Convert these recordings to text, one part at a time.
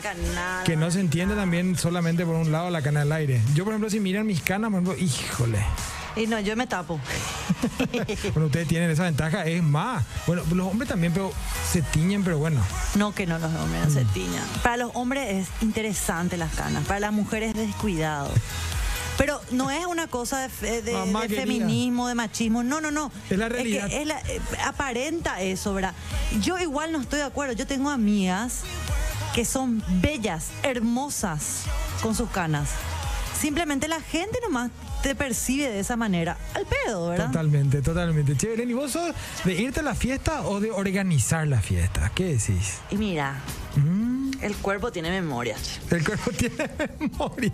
canada. Que no se entiende también solamente por un lado la cana al aire. Yo, por ejemplo, si miran mis canas, por ejemplo, híjole. Y no, yo me tapo. bueno, ustedes tienen esa ventaja, es más. Bueno, los hombres también, pero se tiñen, pero bueno. No, que no, los hombres no se tiñan. Para los hombres es interesante las canas, para las mujeres es descuidado. Pero no es una cosa de, de- feminismo, de machismo, no, no, no. Es la realidad. que es la- eh, aparenta eso, ¿verdad? Yo igual no estoy de acuerdo. Yo tengo amigas que son bellas, hermosas con sus canas. Simplemente la gente nomás te percibe de esa manera. Al pedo, ¿verdad? Totalmente, totalmente. Che, Belén, ¿y vos sos de irte a la fiesta o de organizar la fiesta? ¿Qué decís? Y mira, Mm, el cuerpo tiene memoria. che. el cuerpo tiene memoria.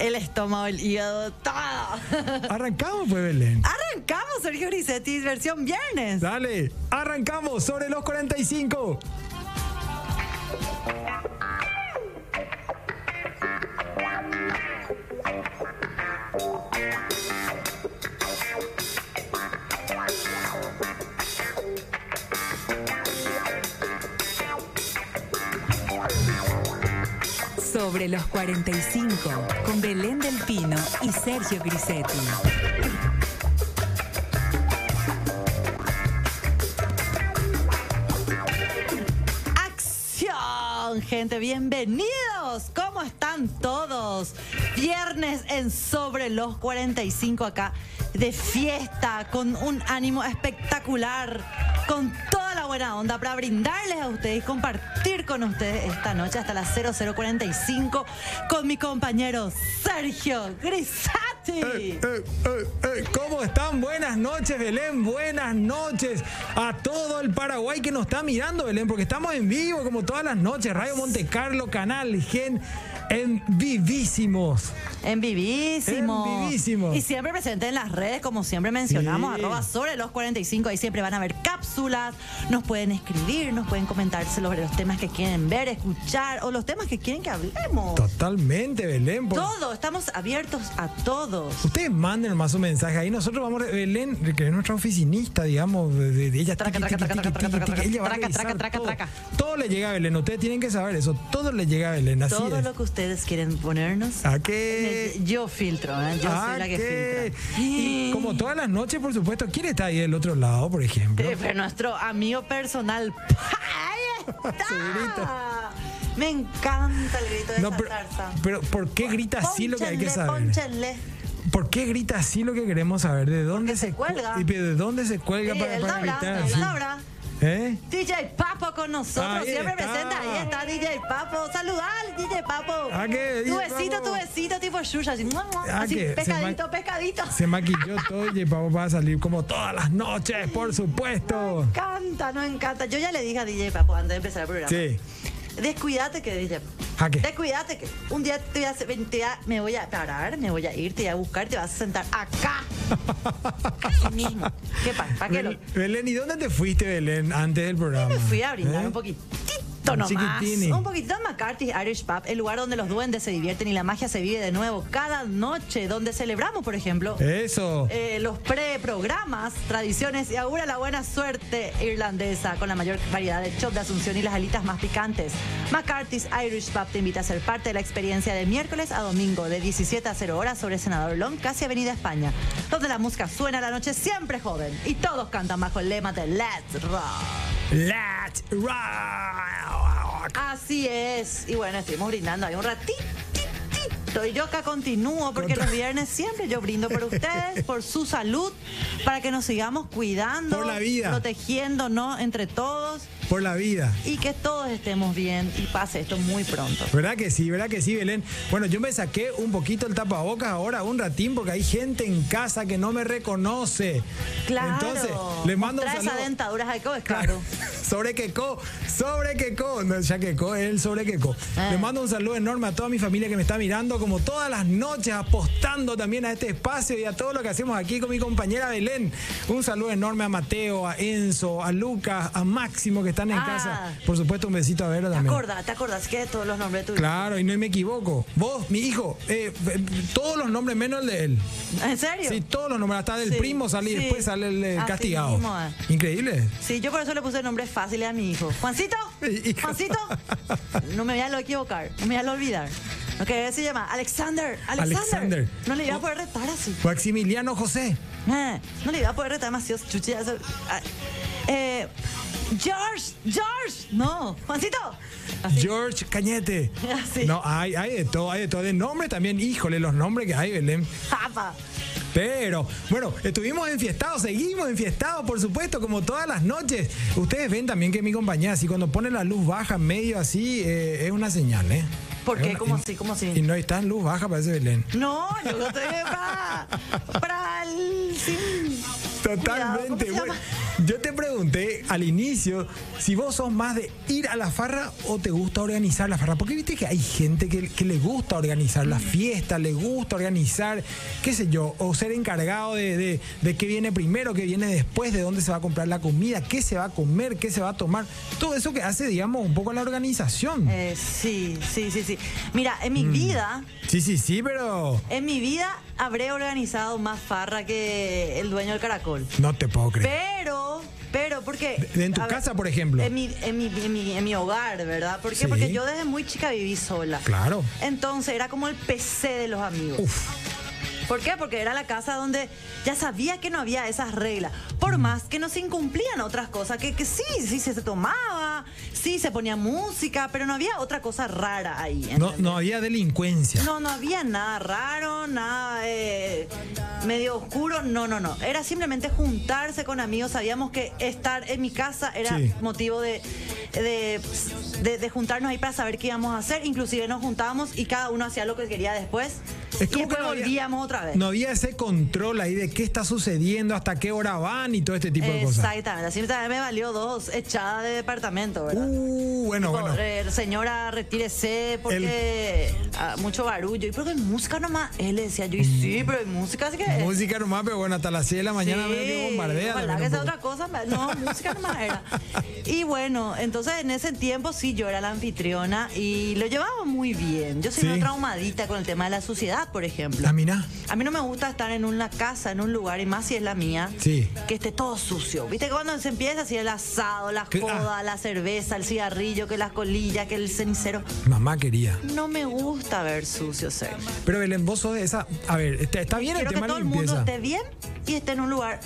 El estómago, el hígado, todo. Arrancamos, pues, Belén. Arrancamos, Sergio Grisetti, versión viernes. Dale, arrancamos sobre los 45. Sobre los 45, con Belén del Pino y Sergio Grisetti. ¡Acción, gente! Bienvenidos. ¿Cómo están todos? Viernes en Sobre los 45 acá, de fiesta, con un ánimo espectacular, con toda la buena onda para brindarles a ustedes y compartir con ustedes esta noche hasta las 0045 con mi compañero Sergio Grisati. Eh, eh, eh, ¿Cómo están? Buenas noches, Belén. Buenas noches a todo el Paraguay que nos está mirando, Belén, porque estamos en vivo como todas las noches. Radio Monte Carlo, Canal Gen, en vivísimos. En vivísimo. En vivísimo. Y siempre presente en las redes, como siempre mencionamos, Sí. arroba sobre los 45. Ahí siempre van a ver cápsulas, nos pueden escribir, nos pueden comentar sobre los temas que quieren ver, escuchar o los temas que quieren que hablemos. Totalmente, Belén. por- Todo, estamos abiertos a todos. Ustedes manden más un mensaje ahí. Nosotros vamos, Belén, que es nuestra oficinista, digamos, de, de- ella. Traca, traca, traca, traca, traca, traca, traca, traca, todo. le llega a Belén. Ustedes tienen que saber eso. Todo le llega a Belén. Así Todo es. lo que ustedes quieren ponernos. ¿A qué? Yo filtro, ¿eh? yo ¿A soy la que qué? filtra. Y como todas las noches, por supuesto, ¿quién está ahí del otro lado, por ejemplo? Eh, pero nuestro amigo personal. ¡Ahí está! Me encanta el grito de No, esa pero, pero ¿por qué grita así lo que hay que saber? pónchenle. ¿Por qué grita así lo que queremos saber? ¿De dónde se cu- cuelga. y ¿De dónde se cuelga Sí, para, para gritar así? ¿Eh? DJ Papo con nosotros, Ahí siempre está. presente. Ahí está DJ Papo. Saludar al DJ Papo. ¿A qué, Tu besito, Papo? tu besito, tipo Shusha. Así, mua, mua, ¿A así qué? Se pescadito, pescadito. Se maquilló todo y vamos a salir como todas las noches, por supuesto. Encanta, no encanta. Yo ya le dije a DJ Papo antes de empezar el programa. Sí. Descuídate que DJ. ¿A qué? Descuídate que un día te voy a, hacer- te voy a- me voy a parar, me voy a ir, te voy a buscar, te vas a sentar acá. Mismo. ¿Qué pasa? ¿Para qué lo? Bel- Belén, ¿y dónde te fuiste, Belén, antes del programa? Me fui a brindar ¿Eh? un poquitito Un nomás. Un poquitito en McCarthy's Irish Pub, el lugar donde los duendes se divierten y la magia se vive de nuevo cada noche, donde celebramos, por ejemplo, Eso. eh, los pre-programas, tradiciones y augura la buena suerte irlandesa con la mayor variedad de chop de asunción y las alitas más picantes. McCarthy's Irish Pub te invita a ser parte de la experiencia de miércoles a domingo de 17 a 0 horas sobre Senador Long, casi Avenida España, donde la música suena la noche siempre joven y todos cantan bajo el lema de Let's Rock. Let's rock. Así es. Y bueno, estuvimos brindando ahí un ratito. Y yo acá continúo porque los viernes siempre yo brindo por ustedes, por su salud, para que nos sigamos cuidando, Por la vida. protegiéndonos entre todos Por la vida. y que todos estemos bien y pase esto muy pronto. ¿Verdad que sí? ¿Verdad que sí, Belén? Bueno, yo me saqué un poquito el tapabocas ahora, un ratín, porque hay gente en casa que no me reconoce. Claro. Entonces, le mando un Mostrar esa saludo. dentadura claro. Sobre Queco, sobre Queco, no, ya Queco, es el sobre Queco. Ah. Le mando un saludo enorme a toda mi familia que me está mirando, como todas las noches, apostando también a este espacio y a todo lo que hacemos aquí con mi compañera Belén. Un saludo enorme a Mateo, a Enzo, a Lucas, a Máximo que está están en Ah. casa. Por supuesto, un besito a Vero ¿Te también. acordás? ¿Te acordás que de todos los nombres tuyos? Claro, y no me equivoco. Vos, mi hijo, eh, eh, todos los nombres menos el de él. ¿En serio? Sí, todos los nombres, hasta del Sí, primo sale y sí. después sale el eh, castigado. mismo, eh. Increíble. Sí, yo por eso le puse nombres fáciles a mi hijo. Juancito. Juancito, no me voy a lo equivocar, no me voy a lo olvidar. Que se llama Alexander, Alexander. Alexander. No le iba a poder retar así. Maximiliano José. Eh, no le iba a poder retar demasiado chuchi. Eh, George, George, no, Juancito. Así. George Cañete. Así. No, hay, hay de todo, hay de todo. De nombre también, híjole, los nombres que hay, Belén. Japa. Pero, bueno, estuvimos enfiestados, seguimos enfiestados, por supuesto, como todas las noches. Ustedes ven también que mi compañía, así cuando pone la luz baja, medio así, eh, es una señal, ¿eh? ¿Por qué? una- ¿Cómo así? ¿Cómo así? Y no está en luz baja, parece Belén. No, yo no estoy para, para el... sin- Cuidado, ¿cómo Totalmente. Bueno, llama? Yo te pregunté al inicio si vos sos más de ir a la farra o te gusta organizar la farra. Porque viste que hay gente que, que le gusta organizar la fiesta, le gusta organizar, qué sé yo, o ser encargado de, de, de qué viene primero, qué viene después, de dónde se va a comprar la comida, qué se va a comer, qué se va a tomar. Todo eso que hace, digamos, un poco la organización. Eh, sí, sí, sí, sí. Mira, en Mm. mi vida, Sí, sí, sí, pero en mi vida habré organizado más farra que el dueño del caracol. no te puedo creer. Pero, pero, porque... En tu ver, casa, por ejemplo. En mi, en mi, en mi, en mi hogar, ¿verdad? ¿Por qué? Sí. Porque yo desde muy chica viví sola. Claro. Entonces era como el PC de los amigos. Uf. ¿Por qué? Porque era la casa donde ya sabía que no había esas reglas. Por más que no se incumplían otras cosas, que, que sí, sí se tomaba, sí se ponía música, pero no había otra cosa rara ahí. No, no había delincuencia. No, no había nada raro, nada eh, medio oscuro, no, no, no. Era simplemente juntarse con amigos. Sabíamos que estar en mi casa era Sí. motivo de, de, de- de juntarnos ahí para saber qué íbamos a hacer. Inclusive nos juntábamos y cada uno hacía lo que quería después. Es y como que después no había- volvíamos otra vez. No había ese control ahí de qué está sucediendo, hasta qué hora van y todo este tipo de cosas. Exactamente. Así también me valió dos echadas de departamento, ¿verdad? Uh, bueno, Tipo, bueno. eh, señora, retírese porque ah, mucho barullo. Y porque hay música nomás. Él decía yo, y sí, pero hay música, así que. Música nomás, pero bueno, hasta las 6 de la mañana Sí, que bombardea. ojalá que sea otra cosa. No, música nomás era. Y bueno, entonces en ese tiempo sí, yo era la anfitriona y lo llevaba muy bien. Yo soy Sí. una traumadita con el tema de la suciedad, por ejemplo. Ah, mira. A mí no me gusta estar en una casa, en un lugar, y más si es la mía, Sí. que esté todo sucio. ¿Viste que cuando se empieza así el asado, la Que- joda, ah. la cerveza, el cigarrillo, que las colillas, que el cenicero? Mamá quería. No me gusta ver sucio, Sergio. Pero Belén, vos sos de esa. A ver, está, está bien Quiero el que tema todo de el mundo esté bien y esté en un lugar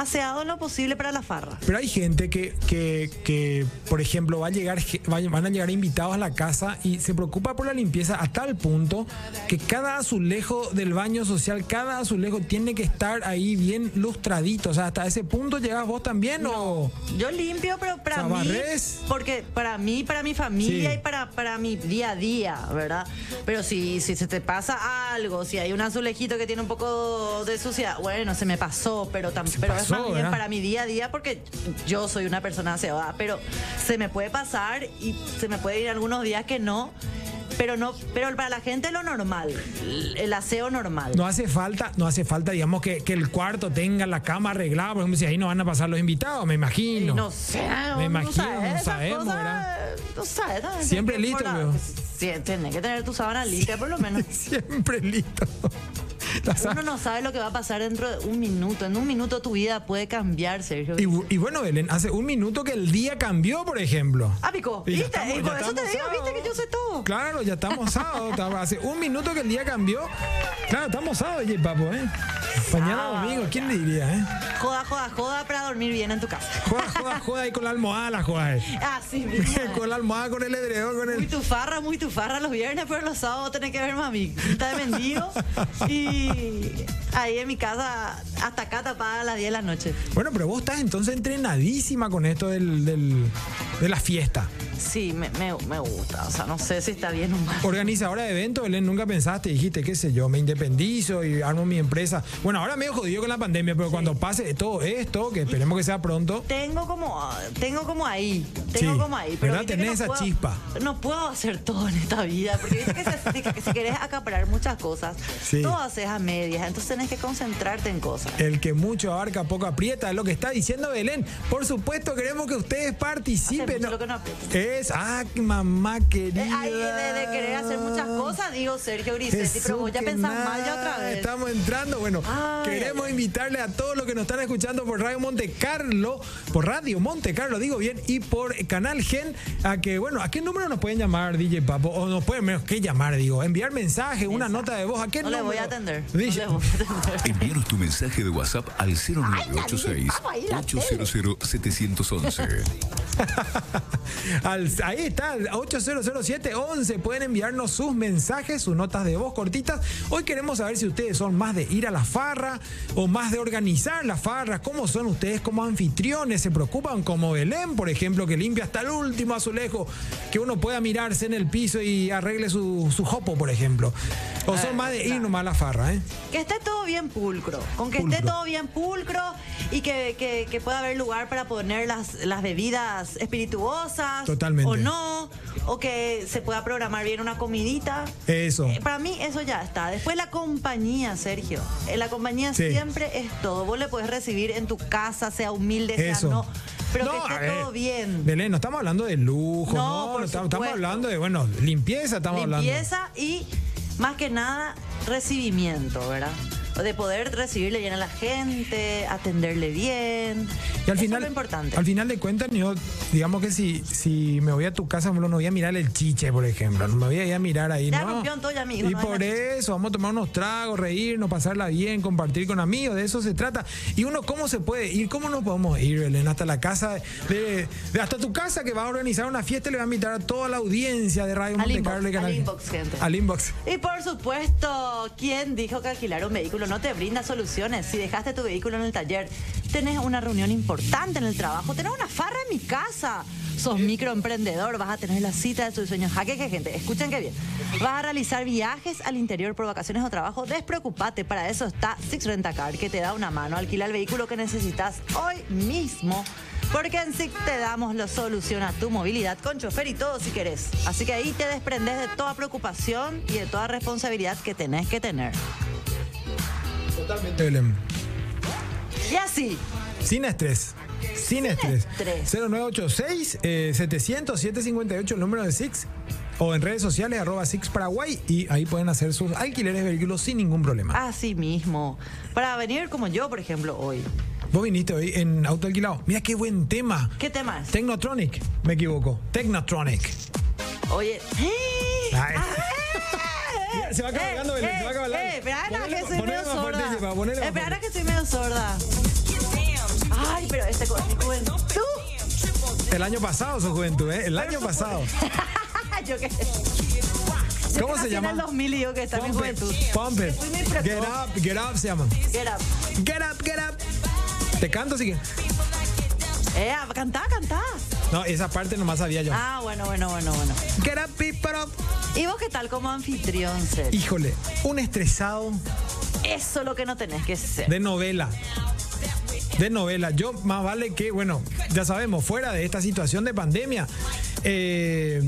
aseado en lo posible para la farra. Pero hay gente que, que, que, por ejemplo, va a llegar, van a llegar invitados a la casa y se preocupa por la limpieza a tal punto que cada azulejo del baño social, cada azulejo tiene que estar ahí bien lustradito. O sea, hasta ese punto llegas vos también o. Yo limpio, pero para O sea, mí, barres. porque para mí, para mi familia Sí. y para, para mi día a día, ¿verdad? Pero si, si se te pasa algo, si hay un azulejito que tiene un poco de suciedad, bueno, se me pasó, pero, tam- pero es pasó, más bien ¿verdad? para mi día a día porque yo soy una persona aseada, pero se me puede pasar y se me puede ir algunos días que no. Pero no, pero para la gente lo normal, el aseo normal. No hace falta, no hace falta, digamos, que, que el cuarto tenga la cama arreglada, por ejemplo, si ahí no van a pasar los invitados, me imagino. No sé, Me imagino, no esas sabemos, cosas, ¿verdad? No sabes, ¿no? Siempre listo, la-. Sí, tienes que tener tu sábana limpia por lo menos. Siempre listo. Uno no sabe lo que va a pasar dentro de un minuto. En un minuto tu vida puede cambiar, Sergio. Y, bu- y bueno, Belén, hace un minuto que el día cambió, por ejemplo. Ah, Pico, Y ¿viste? estamos- y por eso te digo, ¿viste que yo sé todo? Claro, ya estamos sábado. hace un minuto que el día cambió. Claro, estamos sábado, J Papo, ¿eh? Mañana Sábado, domingo, ¿quién ya. diría, eh? Joda, joda, joda para dormir bien en tu casa. Joda, joda, joda ahí con la almohada, la joda. eh. Así mismo. eh. con la almohada, con el edredón, con Muy el. tu farra, muy tu farra los viernes, pero los sábados tenés que ver mami. Está de mendigo. Y ahí en mi casa, hasta acá tapada a las 10 de la noche. Bueno, pero vos estás entonces entrenadísima con esto del, del- de la fiesta. Sí, me, me, me gusta. O sea, no sé si está bien o mal. Organizadora de eventos, Belén, nunca pensaste, dijiste, qué sé yo, me independizo y armo mi empresa. Bueno, ahora medio jodido con la pandemia, pero cuando pase todo esto, que esperemos que sea pronto. Tengo como, tengo como ahí, tengo Sí, como ahí. Pero ¿verdad? Tenés esa puedo- chispa. No puedo hacer todo en esta vida, porque que, se- que si querés acaparar muchas cosas, Sí. todo haces a medias, entonces tenés que concentrarte en cosas. El que mucho abarca, poco aprieta, es lo que está diciendo Belén. Por supuesto, queremos que ustedes participen. mucho lo que no. Es, ah, mamá querida. Eh, ay, de, de querer hacer muchas cosas, digo Sergio Grisetti, pero vos ya pensás mal ya otra vez. Estamos entrando. Bueno, Ay, queremos ay, invitarle a todos los que nos están escuchando por Radio Monte Carlo, por Radio Monte Carlo, digo bien, y por Canal Gen, a que, bueno, ¿a qué número nos pueden llamar, DJ Papo? O nos pueden, menos que llamar, digo, enviar mensaje, una nota de voz. ¿A qué No número? No le voy a atender. Envíanos tu mensaje de WhatsApp al 0986 800 711. Al- ahí está, al 8000711. Pueden enviarnos sus mensajes, sus notas de voz cortitas. Hoy queremos saber si ustedes son más de ir a la farra o más de organizar las farras. ¿Cómo son ustedes como anfitriones? ¿Se preocupan como Belén, por ejemplo, que limpia hasta el último azulejo, que uno pueda mirarse en el piso y arregle su, su jopo, por ejemplo? ¿O son Ah, más de ir nomás a la farra, eh? Que esté todo bien pulcro, con que esté todo bien pulcro y que, que- que pueda haber lugar para poner las, las bebidas espirituosas Totalmente. o no, o que se pueda programar bien una comidita. Eso. Eh, para mí eso ya está. Después la compañía, Sergio. Eh, La compañía Sí. siempre es todo. Vos le podés recibir en tu casa, sea humilde, sea no, pero No, que esté todo bien. Belén, no estamos hablando de lujo, No, estamos, hablando de, bueno, limpieza, estamos hablando. Limpieza y más que nada recibimiento, ¿verdad? De poder recibirle bien a la gente, atenderle bien. Y al Eso final, es lo importante. al final de cuentas, yo, digamos que si, si me voy a tu casa, no voy a mirar el chiche, por ejemplo. No me voy a ir a mirar ahí, Ya ¿no? todo, amigo, Y no por eso, vamos a tomar unos tragos, reírnos, pasarla bien, compartir con amigos, de eso se trata. Y uno, ¿cómo se puede ir? ¿Cómo nos podemos ir, Belén? Hasta la casa, de, de- hasta tu casa que va a organizar una fiesta y le va a invitar a toda la audiencia de Radio Al Monte Carlo y al Canal. inbox, gente. Al inbox. Y por supuesto, ¿quién dijo que alquilar un vehículo no te brinda soluciones? Si dejaste tu vehículo en el taller, tenés una reunión importante en el trabajo, tenés una farra en mi casa. Sos microemprendedor, vas a tener la cita de tus sueños. Jaque que gente, escuchen que bien. Vas a realizar viajes al interior por vacaciones o trabajo. Despreocupate, para eso está Six Rentacar, que te da una mano. Alquila el vehículo que necesitas hoy mismo. Porque en SIC te damos la solución a tu movilidad con chofer y todo si querés. Así que ahí te desprendes de toda preocupación y de toda responsabilidad que tenés que tener. Totalmente, Belén. Y así, Sin estrés. Sin, estrés. estrés. 0986 eh, 700 758 el número de Six o en redes sociales arroba Six Paraguay y ahí pueden hacer sus alquileres de vehículos sin ningún problema. así mismo. Para venir como yo, por ejemplo, hoy. Vos viniste hoy en auto alquilado. Mira qué buen tema. ¿Qué tema es? Technotronic, me equivoco. Technotronic. Oye. ¡eh! Se va cabalgando, Belén, se va cabalgando. Eh, espera, que ponele medio sorda. Espera que soy medio sorda. Ay, pero este juventud. El año pasado, su juventud, ¿eh? El año pasado. Yo qué ¿Cómo Yo se nací llama? En el 2000 y digo que está mi juventud. pump it. Get up, get up se llama. Get up. Get up, get up. Te canto, así que. Eh, cantá, cantá. No, esa parte nomás sabía yo. Ah, bueno, bueno, bueno, bueno. Get up, people. ¿Y vos qué tal como anfitrión, Ser? Híjole, un estresado Eso es lo que no tenés que ser. de novela. De novela. Yo más vale que, bueno, ya sabemos, fuera de esta situación de pandemia, eh,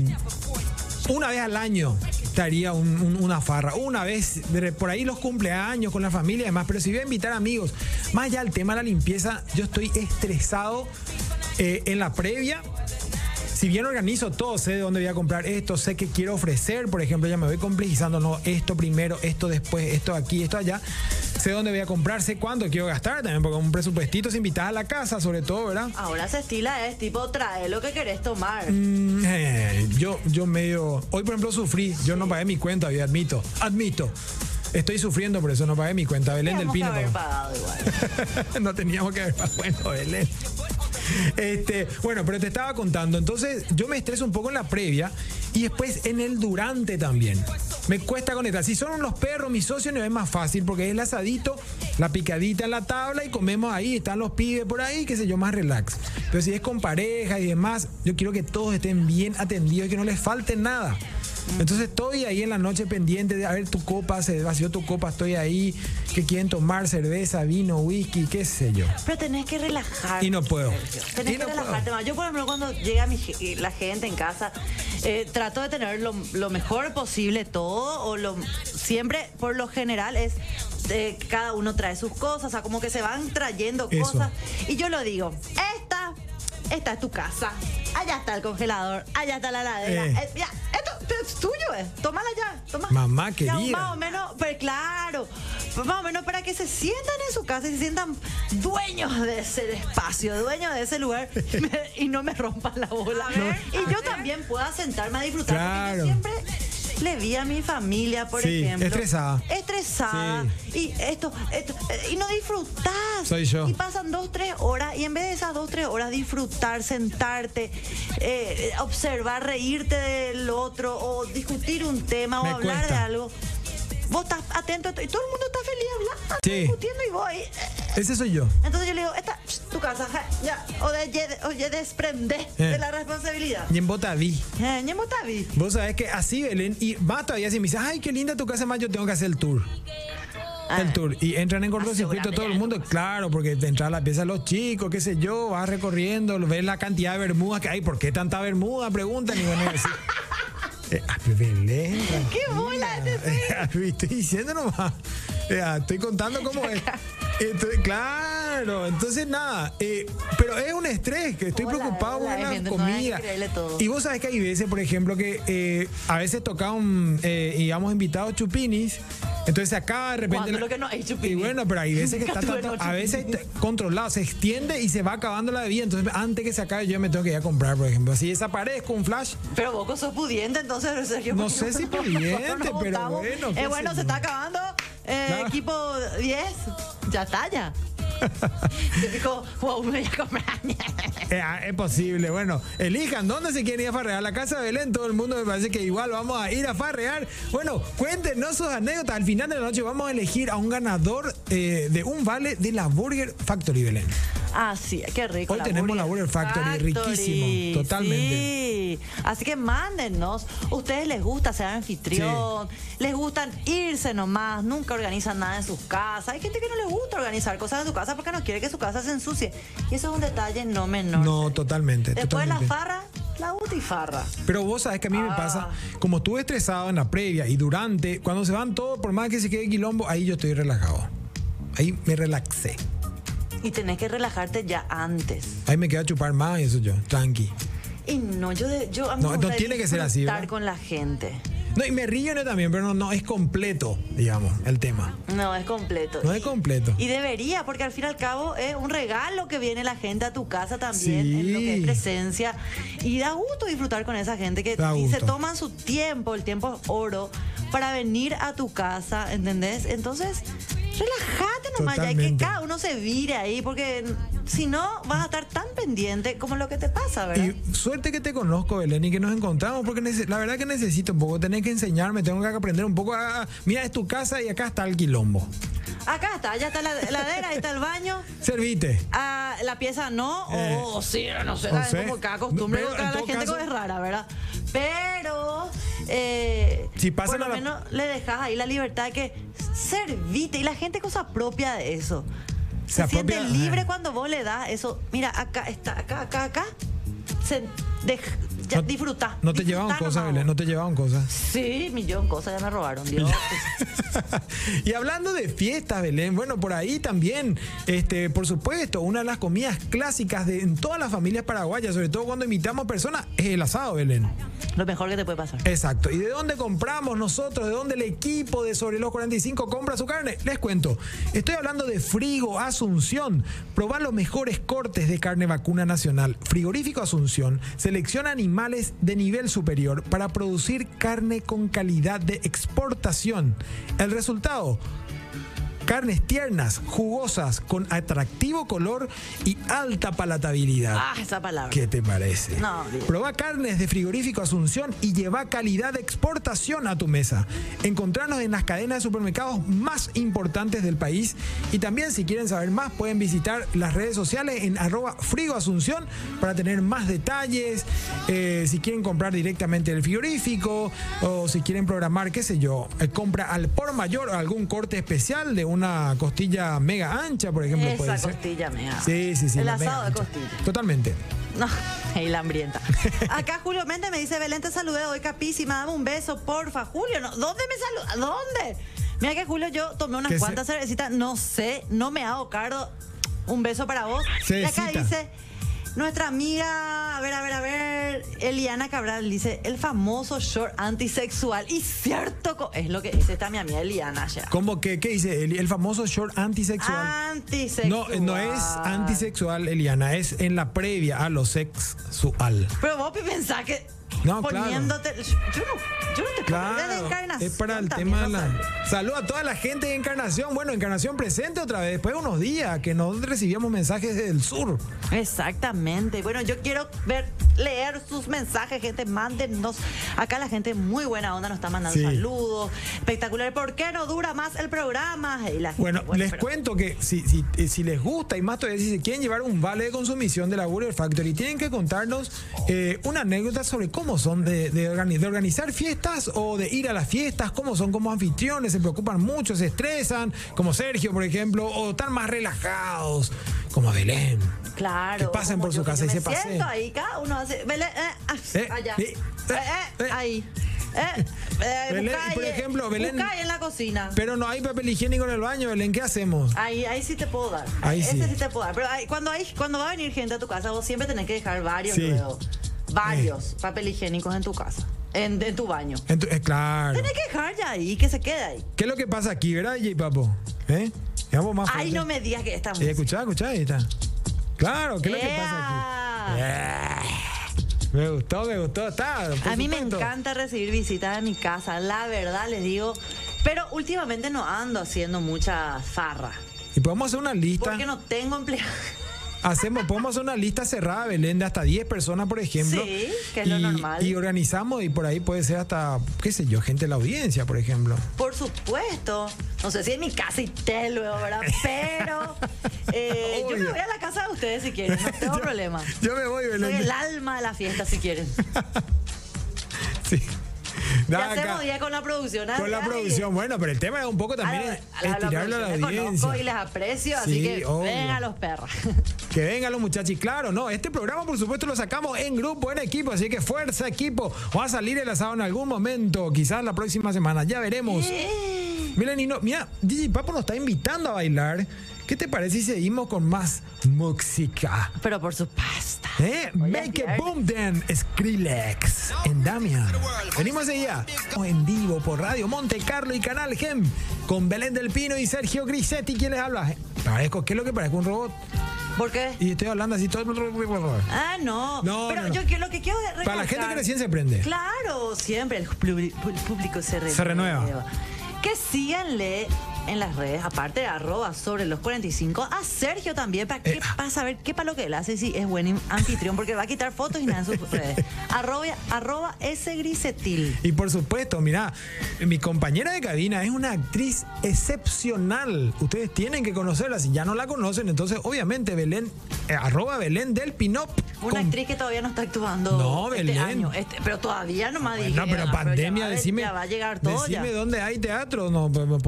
una vez al año estaría un- un- una farra. Una vez, por ahí los cumpleaños con la familia y demás. Pero si voy a invitar amigos, más allá del tema de la limpieza, yo estoy estresado eh, en la previa si bien organizo todo, sé de dónde voy a comprar esto, sé que quiero ofrecer, por ejemplo, ya me voy complejizando, no, esto primero, esto después, esto aquí, esto allá, sé dónde voy a comprar, sé cuánto quiero gastar también, porque un presupuestito se invita a la casa, sobre todo, ¿verdad? Ahora se estila es tipo, trae lo que querés tomar. Mm, eh, yo, yo medio, hoy por ejemplo sufrí, yo no pagué mi cuenta, hoy admito, admito. Estoy sufriendo por eso, no pagué mi cuenta. Belén del Teníamos que Pino. haber pagó. pagado igual. no teníamos que haber pagado. Bueno, Belén. Este, bueno, pero te estaba contando. Entonces, yo me estreso un poco en la previa y después en el durante también. Me cuesta conectar. Si son los perros, mis socios, no es más fácil porque es el asadito, la picadita en la tabla y comemos ahí. Están los pibes por ahí, qué sé yo, más relax. Pero si es con pareja y demás, yo quiero que todos estén bien atendidos y que no les falte nada. Entonces estoy ahí en la noche pendiente de a ver tu copa, se vació tu copa, estoy ahí, que quieren tomar cerveza, vino, whisky, qué sé yo. Pero tenés que relajarte. Y no puedo. Sergio. Tenés Y que no relajarte más. Yo, por ejemplo, cuando llega mi la gente en casa, eh, trato de tener lo, lo mejor posible todo, o lo siempre, por lo general, es eh, cada uno trae sus cosas, o sea, como que se van trayendo Eso. cosas. Y yo lo digo, esta, esta es tu casa. Allá está el congelador, allá está la heladera. Eh. Eh, ya, esto es tuyo, eh. Tómala ya, toma. Mamá Ya, querida. más o menos, pero claro, pues más o menos para que se sientan en su casa y se sientan dueños de ese espacio, dueños de ese lugar y no me rompan la bola. y yo también pueda sentarme a disfrutar. Claro. Porque yo siempre le vi a mi familia, por Sí, ejemplo. estresada. Estresada. Y esto, esto, eh, y no disfrutás. Soy yo. Y pasan dos, tres horas, y en vez de esas dos, tres horas, disfrutar, sentarte, eh, observar, reírte del otro, o discutir un tema, o hablar cuesta. de algo. Vos estás atento y todo el mundo está feliz hablando, Sí. discutiendo y voy. Ese soy yo. Entonces yo le digo, esta, psh, casa, ya, o de, Eh. de la responsabilidad. Y en Botaví. Eh. Vos sabés que así, Belén, y va todavía si me dice, ay, qué linda tu casa, más yo tengo que hacer el tour. Ah. El tour. Y entran en cortocircuito Asegúrame todo el mundo, claro, porque te entra a la pieza los chicos, qué sé yo, vas recorriendo, ves la cantidad de bermudas que hay, ¿por qué tanta bermuda? Preguntan y así. Eh, ah, Belén. ¡Qué bola! Eh, Estoy diciendo nomás. Eh, ah, Estoy contando cómo es. Entonces, claro, entonces nada, eh, pero es un estrés, que estoy Hola, preocupado hola, por la comida. Y vos sabés que hay veces, por ejemplo, que eh, a veces tocaban, eh, íbamos invitados chupinis, entonces se acaba de repente. ¿Cuándo lo que no hay chupinis? Y bueno, pero hay veces que está tanto- no a veces controlado, se extiende y se va acabando la bebida, entonces antes que se acabe yo me tengo que ir a comprar, por ejemplo. Si desaparezco un flash, Pero vos sos pudiente, entonces, Sergio. No ¿por qué sé si pudiente, pero bueno, Eh, qué bueno, se está acabando. Eh. Equipo 10, ya está ya. Wow, me voy a comprar. Eh, ah, es posible. Bueno, elijan dónde se quieren ir a farrear. La casa de Belén, todo el mundo me parece que igual vamos a ir a farrear. Bueno, cuéntenos sus anécdotas. Al final de la noche vamos a elegir a un ganador eh, de un vale de la Burger Factory Belén. Ah, sí, qué rico. Hoy tenemos la Burger Factory, riquísimo, totalmente. Sí. Así que mándennos. ¿Ustedes les gusta ser anfitrión? ¿Les gustan irse nomás? Nunca organizan nada en sus casas. Hay gente que no les gusta organizar cosas en su casa porque no quiere que su casa se ensucie. Y eso es un detalle no menor. No, totalmente. Después la totalmente. farra, la butifarra. Pero vos sabés que a mí me Ah. pasa, como estuve estresado en la previa y durante, cuando se van todos, por más que se quede quilombo, ahí yo estoy relajado. Ahí me relaxé. Y tenés que relajarte ya antes. Ahí me queda chupar más y eso yo, tranqui. Y no, yo, de- yo a mí No, me no tiene que ser así, disfrutar ¿verdad? con la gente. No, y me río yo también, pero no, no es completo, digamos, el tema. No, es completo. No es completo. Y debería, porque al fin y al cabo es un regalo que viene la gente a tu casa también, Sí. en lo que es presencia. Y da gusto disfrutar con esa gente que y se toman su tiempo, el tiempo es oro, para venir a tu casa, ¿entendés? Entonces, relájate nomás ya que cada uno se vire ahí, porque si no vas a estar tan pendiente como lo que te pasa, ¿verdad? Y suerte que te conozco, Belén, y que nos encontramos, porque la verdad que necesito un poco, tenés que enseñarme, tengo que aprender un poco a... Mira, es tu casa y acá está el quilombo. Acá está, ya está la heladera, ahí está el baño. Servite. Ah, la pieza no, Eh, o sí, no sé, no sé. como cada costumbre Pero, cada todo gente caso- es rara, ¿verdad? Pero eh, Si pasa por lo la- menos le dejas ahí la libertad de que servite y la gente cosa propia de eso. Se, Se siente libre eh. cuando vos le das eso. Mira, acá está, acá, acá, acá. Se ya, No- disfruta. No te llevaban cosas, Belén, no te llevaban cosas. Sí, millón cosas ya me robaron, Dios. y hablando de fiestas, Belén, bueno, por ahí también, este, por supuesto, una de las comidas clásicas de en todas las familias paraguayas, sobre todo cuando invitamos personas, es el asado, Belén. Lo mejor que te puede pasar. Exacto. ¿Y de dónde compramos nosotros? ¿De dónde el equipo de Sobre los 45 compra su carne? Les cuento. Estoy hablando de Frigo Asunción. Probar los mejores cortes de carne vacuna nacional. Frigorífico Asunción selecciona animales de nivel superior para producir carne con calidad de exportación. El resultado Carnes tiernas, jugosas, con atractivo color y alta palatabilidad. Ah, esa palabra. ¿Qué te parece? No, bien. Proba carnes de frigorífico Asunción y lleva calidad de exportación a tu mesa. Encontrarnos en las cadenas de supermercados más importantes del país. Y también, si quieren saber más, pueden visitar las redes sociales en arroba frigo Asunción para tener más detalles. eh, si quieren comprar directamente el frigorífico o si quieren programar, qué sé yo, eh, compra al por mayor o algún corte especial de una costilla mega ancha, por ejemplo. Esa puede ser. costilla mea. Sí, sí, sí. El mega asado de costilla. Totalmente. No, y la hambrienta. Acá Julio Méndez me dice, Belén, te saludé hoy, capísima, dame un beso, porfa. Julio, no, ¿dónde me saluda? ¿Dónde? Mira que Julio, yo tomé unas se- cuantas cervecitas, no sé, no me hago cargo. Un beso para vos. Y acá dice, nuestra amiga, a ver, a ver, a ver, Eliana Cabral dice, el famoso short antisexual. Y cierto, es lo que dice esta mi amiga Eliana ya. ¿Cómo que, qué dice? El, el famoso short antisexual. Antisexual. No, no es antisexual, Eliana, es en la previa a lo sexual. Pero vos pensás que No, claro. poniéndote. Yo no, yo no te pongo de Claro, encarnación. es para el tema de la... Salud a toda la gente de Encarnación. Bueno, Encarnación presente otra vez, después de unos días que no recibíamos mensajes del sur. Exactamente. Bueno, yo quiero ver, leer sus mensajes, gente. Mándennos. Acá la gente muy buena onda nos está mandando Sí. saludos. Espectacular. ¿Por qué no dura más el programa? Y la gente, Bueno, les pero- cuento que si, si, eh, si les gusta y más todavía si se quieren llevar un vale de consumición de la Burger Factory, tienen que contarnos eh, una anécdota sobre cómo son de, de organi- de organizar fiestas o de ir a las fiestas, cómo son como anfitriones, se preocupan mucho, se estresan, como Sergio, por ejemplo, o están más relajados, como Belén. Claro. Que pasen por su yo, casa yo y se siento ahí, cada uno hace. Belén, eh, Eh, allá. eh, Eh, eh, eh, eh. ahí. Eh, eh, Belén, por ahí, ejemplo, Belén- en la cocina. Pero no hay papel higiénico en el baño, Belén, ¿qué hacemos? Ahí, ahí sí te puedo dar. Ahí Ese sí. sí. te puedo dar. Pero ahí- cuando, hay, cuando va a venir gente a tu casa, vos siempre tenés que dejar varios Sí. Varios papel higiénicos en tu casa. En, en tu baño. Ento- eh, claro. Tenés que dejar ya ahí, que se quede ahí. ¿Qué es lo que pasa aquí, verdad, J Papo? ¿Eh? Más Ay, no me digas que esta Eh, escuchá, escuchá, ahí está. Claro, ¿qué es lo que pasa aquí? ¡Ea! Eh, Me gustó, me gustó. Está, A mí me encanta recibir visitas en mi casa, la verdad les digo. Pero últimamente no ando haciendo mucha farra. Y podemos hacer una lista. Porque no tengo empleados. Hacemos, podemos hacer una lista cerrada, Belén, de hasta 10 personas, por ejemplo. Sí, que es lo y, normal. Y organizamos, y por ahí puede ser hasta, qué sé yo, gente de la audiencia, por ejemplo. Por supuesto. No sé si en mi casa y te luego, ¿verdad? Pero eh, yo me voy a la casa de ustedes si quieren, no tengo problema. Yo me voy, Soy Belén. el alma de la fiesta si quieren. Sí. Ya acá, día con la producción. con la producción. Bueno, pero el tema es un poco también a la- a la estirarlo a la audiencia. conozco y les aprecio, Sí, así que obvio. vengan los perros. Que vengan los muchachos. Claro, no, este programa por supuesto lo sacamos en grupo, en equipo, así que fuerza equipo. Va a salir el asado en algún momento, quizás la próxima semana, ya veremos. Nino, mira, DJ Papo nos está invitando a bailar. ¿Qué te parece si seguimos con más música? Pero por supuesto. ¿Eh? Make it boom then, Skrillex en Damian. Venimos allá, en vivo por Radio Monte Carlo y Canal Gem, con Belén del Pino y Sergio Grisetti, ¿quién les habla? Parezco, ¿qué es lo que parezco? Un robot. ¿Por qué? Y estoy hablando así todo. Ah, no. No, Pero no, no. yo lo que quiero recalcar... Para la gente que recién se prende. Claro, siempre el el público se renueva. Se renueva. Que síganle en las redes, aparte de arroba sobre los 45, a Sergio también, para, que, Eh, ah. para saber qué para lo que él hace, si es buen anfitrión, porque va a quitar fotos y nada en sus redes. Arroba, arroba ese grisetil. Y por supuesto, mira, mi compañera de cabina es una actriz excepcional. Ustedes tienen que conocerla. Si ya no la conocen, entonces obviamente Belén, eh, arroba Belén del Pinop. Una con- actriz que todavía no está actuando No, este Belén. año. Este- pero todavía no me Bueno, dijeron, pero ya pandemia, va- decime. Ya va a llegar todo decime ya. dónde hay teatro. No, po- po-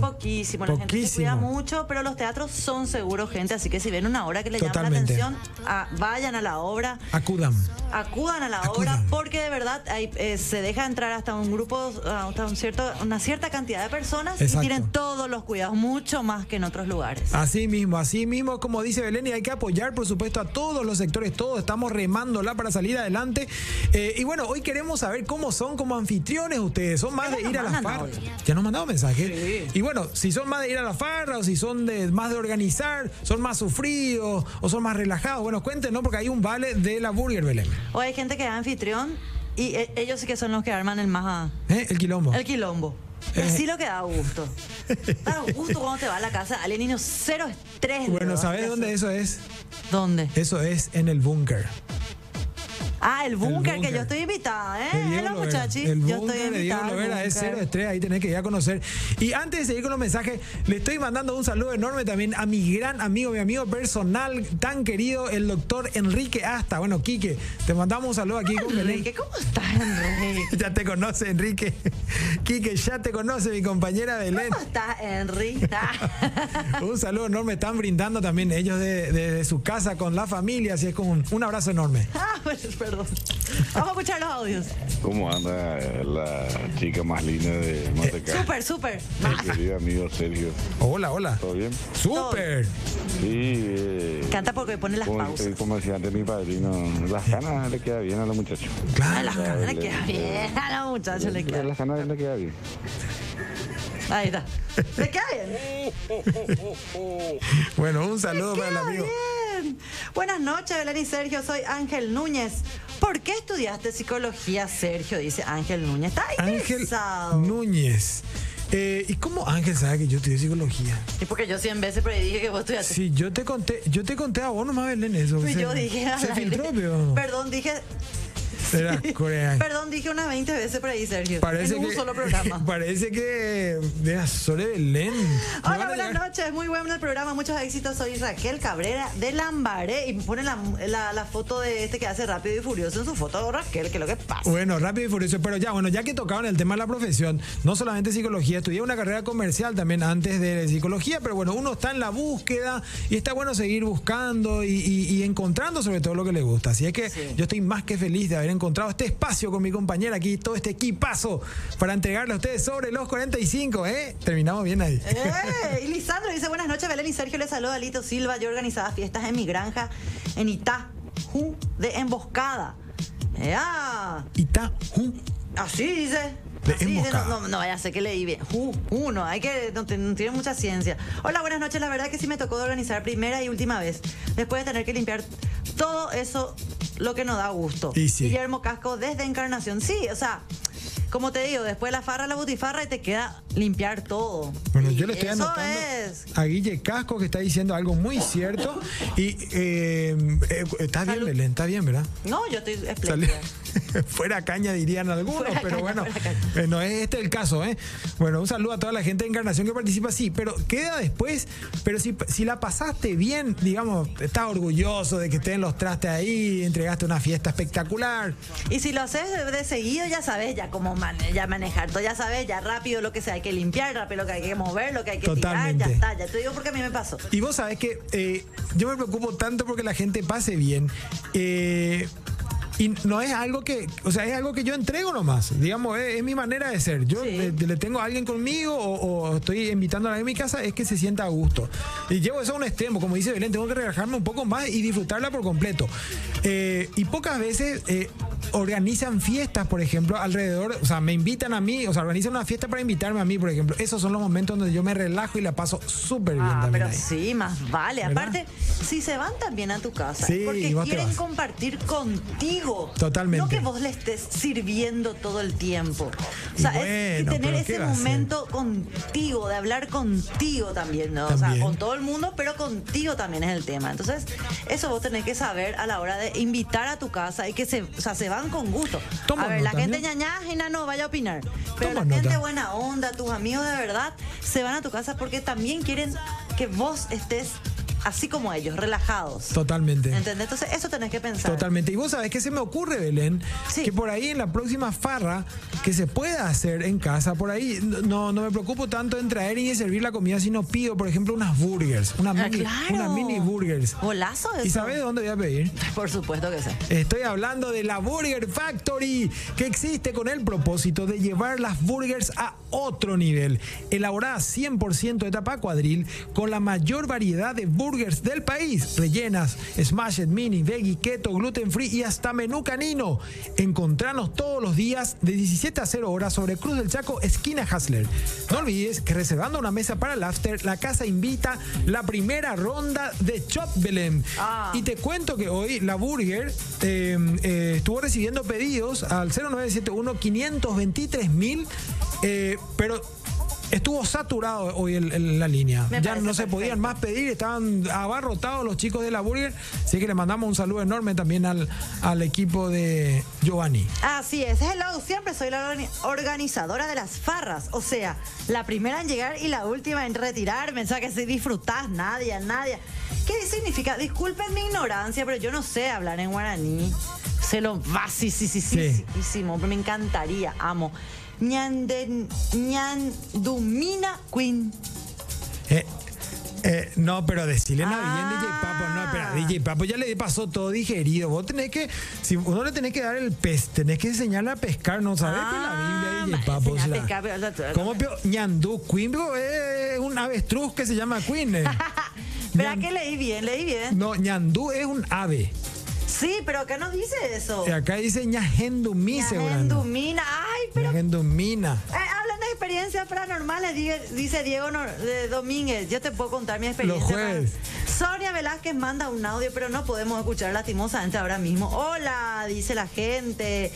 poquísimo. La gente se cuida mucho, pero los teatros son seguros, gente, así que si ven una obra que le llama la Totalmente. atención, ah, vayan a la obra, Acudan. acudan a la Acudan. obra, porque de verdad hay, eh, se deja entrar hasta un grupo, hasta un cierto, una cierta cantidad de personas Exacto. y tienen todos los cuidados, mucho más que en otros lugares. Así mismo, así mismo, como dice Belén, y hay que apoyar, por supuesto, a todos los sectores, todos estamos remándola para salir adelante. Eh, y bueno, hoy queremos saber cómo son como anfitriones ustedes. ¿Son más de ir a la mandan farra? audio. Ya nos han mandado mensajes. Y bueno, si son más de ir a la farra, o si son de más de organizar, son más sufridos, o son más relajados. Bueno, cuéntenos, porque hay un vale de la Burger Belén. O hay gente que es anfitrión y eh, ellos sí que son los que arman el más, ¿Eh? El quilombo. el quilombo. Y Eh. así lo que da gusto. Da gusto cuando te va a la casa alguien niño cero estrés. Bueno. ¿sabes dónde eso es? ¿Dónde? Eso es en el búnker. Ah, el búnker, que yo estoy invitada, De ¿eh? Diego Lovera. muchachos. El Yo estoy de Diego invitada. al Lovera es búnker. cero estrés, ahí tenés que ir a conocer. Y antes de seguir con los mensajes, le estoy mandando un saludo enorme también a mi gran amigo, mi amigo personal, tan querido, el doctor Enrique Asta. Bueno, Quique, te mandamos un saludo aquí con Belén. Enrique, ¿cómo estás, Enrique? Ya te conoce, Enrique. Quique, ya te conoce, mi compañera Belén. ¿Cómo estás, Enrique? Un saludo enorme. Están brindando también ellos de, de- de su casa con la familia, así es como un, un abrazo enorme. Ah, perdón. Vamos a escuchar los audios. ¿Cómo anda la chica más linda de Monte Carlo? Súper, súper. Mi querido amigo Sergio, Hola, hola. ¿todo bien? ¡Súper! Sí, eh, Canta porque pone las como, pausas. como decía antes mi padrino, las ganas le queda bien a los muchachos. Claro. las canas le queda bien. A los muchachos le queda Las ganas le queda bien. Ahí está. Le queda bien. Bueno, un saludo para el amigo. bien. Buenas noches, Belén y Sergio. Soy Ángel Núñez. ¿Por qué estudiaste psicología, Sergio? Dice Ángel Núñez. Está Ángel interesado. Núñez. Eh, ¿Y cómo Ángel sabe que yo estudié psicología? Y porque yo 100 veces pero dije que vos estudiaste. Sí, yo te conté, yo te conté a vos nomás, Belén, eso. Y se- yo dije Se filtró. Perdón, dije. Era coreano. Perdón, dije unas 20 veces por ahí, Sergio. Parece en un que, solo programa. Parece que. Mira, Sole Belén. Hola, buenas noches. Muy bueno el programa. Muchos éxitos. Soy Raquel Cabrera de Lambaré. Y pone la, la- la foto de este que hace Rápido y Furioso en su foto, Raquel, que es lo que pasa. Bueno, rápido y furioso, pero ya, bueno, ya que tocaban el tema de la profesión, no solamente psicología, estudié una carrera comercial también antes de psicología, pero bueno, uno está en la búsqueda y está bueno seguir buscando y, y- y encontrando sobre todo lo que le gusta. Así es que Sí. yo estoy más que feliz de haber encontrado este espacio con mi compañera aquí, todo este equipazo para entregarle a ustedes sobre los 45, ¿eh? Terminamos bien ahí. ¡Eh! Y Lisandro dice, buenas noches, Belén y Sergio. Les saluda Lito Silva. Yo organizaba fiestas en mi granja en Itajú de Emboscada. ¡Ya! Ita, ju, Así dice. De Así dice, emboscada. no, no, no vaya a ser que leí bien. Uno, hay que, no, no tiene mucha ciencia. Hola, buenas noches. La verdad que sí me tocó de organizar primera y última vez. Después de tener que limpiar todo eso, lo que nos da gusto. Y sí. Guillermo Casco desde Encarnación. Sí, o sea, como te digo, después la farra, la butifarra y te queda limpiar todo. Bueno, yo le estoy eso anotando es. a Guille Casco que está diciendo algo muy cierto. Y eh, eh, está bien. Belén, está bien, ¿verdad? No, yo estoy espléndida. fuera caña dirían algunos, Fuera pero caña, bueno, no es este el caso, ¿eh? Bueno, un saludo a toda la gente de Encarnación que participa, sí, pero queda después, pero si, si la pasaste bien, digamos, estás orgulloso de que estén los trastes ahí, entregaste una fiesta espectacular, Y si lo haces de, de seguido, ya sabes ya cómo mane- ya manejar todo, ya sabes ya rápido lo que se hay que limpiar, rápido lo que hay que mover, lo que hay que Totalmente. tirar, ya está, ya te digo porque a mí me pasó. Y vos sabés que eh, yo me preocupo tanto porque la gente pase bien. eh, y no es algo que, o sea, es algo que yo entrego nomás. Digamos, es, es mi manera de ser. Yo Sí. le, le tengo a alguien conmigo o, o estoy invitando a alguien a mi casa, es que se sienta a gusto. Y llevo eso a un extremo. Como dice Belén, tengo que relajarme un poco más y disfrutarla por completo. Eh, y pocas veces eh, organizan fiestas, por ejemplo, alrededor, o sea, me invitan a mí, o sea, organizan una fiesta para invitarme a mí, por ejemplo. Esos son los momentos donde yo me relajo y la paso súper bien Ah, también pero ahí. sí, más vale. ¿Verdad? Aparte, si se van también a tu casa, Sí, porque quieren compartir contigo. Totalmente. No que vos le estés sirviendo todo el tiempo. O sea, es que tener pero ¿qué ese momento contigo, de hablar contigo también, ¿no? O sea, con todo el mundo, pero contigo también es el tema. Entonces, eso vos tenés que saber a la hora de invitar a tu casa y que se, o sea, se van con gusto. Toma a ver, la gente ¿no? ñañágina no vaya a opinar. Pero Toma la gente nota. buena onda, tus amigos de verdad, se van a tu casa porque también quieren que vos estés así como ellos, relajados. Totalmente. ¿Entendés? Entonces, eso tenés que pensar. Totalmente. Y vos sabés que se me ocurre, Belén, Sí. que por ahí en la próxima farra que se pueda hacer en casa, por ahí no, no me preocupo tanto en traer y servir la comida, sino pido, por ejemplo, unas burgers, una Ah, mini, claro. una mini burgers. Golazo eso. ¿Y sabés de dónde voy a pedir? Por supuesto que sí. Estoy hablando de la Burger Factory, que existe con el propósito de llevar las burgers a otro nivel. Elaborada 100% de tapa cuadril, con la mayor variedad de burgers del país. Rellenas, smashed, mini, veggie, keto, gluten free y hasta menú canino. Encontranos todos los días de 17 a 0 horas sobre Cruz del Chaco, esquina Hasler. No olvides que reservando una mesa para el after, la casa invita la primera ronda de Chop Belém. Ah. Y te cuento que hoy la Burger eh, eh, estuvo recibiendo pedidos al 0971 523 mil Eh, pero estuvo saturado hoy el- el- la línea. Me ya no se podían más pedir, estaban abarrotados los chicos de la Burger. Así que le mandamos un saludo enorme también al, al equipo de Giovanni. Así es, hello, siempre soy la organi- organizadora de las farras, o sea, la primera en llegar y la última en retirarme, o sea que si disfrutás, Nadia, Nadia. ¿Qué significa? Disculpen mi ignorancia, pero yo no sé hablar en guaraní. Se lo va, sí, sí, sí, sí, Sí. me encantaría, amo. Ñandumina queen. Eh, eh, no, pero decirle nada Ah. bien DJ Papo, no, espera, DJ Papo ya le pasó todo digerido. Vos tenés que, si uno le tenés que dar el pez, tenés que enseñarle a pescar, no sabes que la Biblia DJ Ah, Papo. enseñar a o sea, pescar, pero- ¿Cómo pio- ñandú? Queen es un avestruz que se llama Queen. eh. Espera Ñan- que leí bien, leí bien. No, ñandú es un ave. Sí, pero acá no dice eso. Y acá dice ñagendumí. Ñandumina, ay, pero Ñagendumina. Eh, hablan de experiencias paranormales, dice, Diego Nor- de Domínguez. Yo te puedo contar mi experiencia. Los jueves. Sonia Velázquez manda un audio, pero no podemos escuchar lastimosamente ahora mismo. Hola, dice la gente.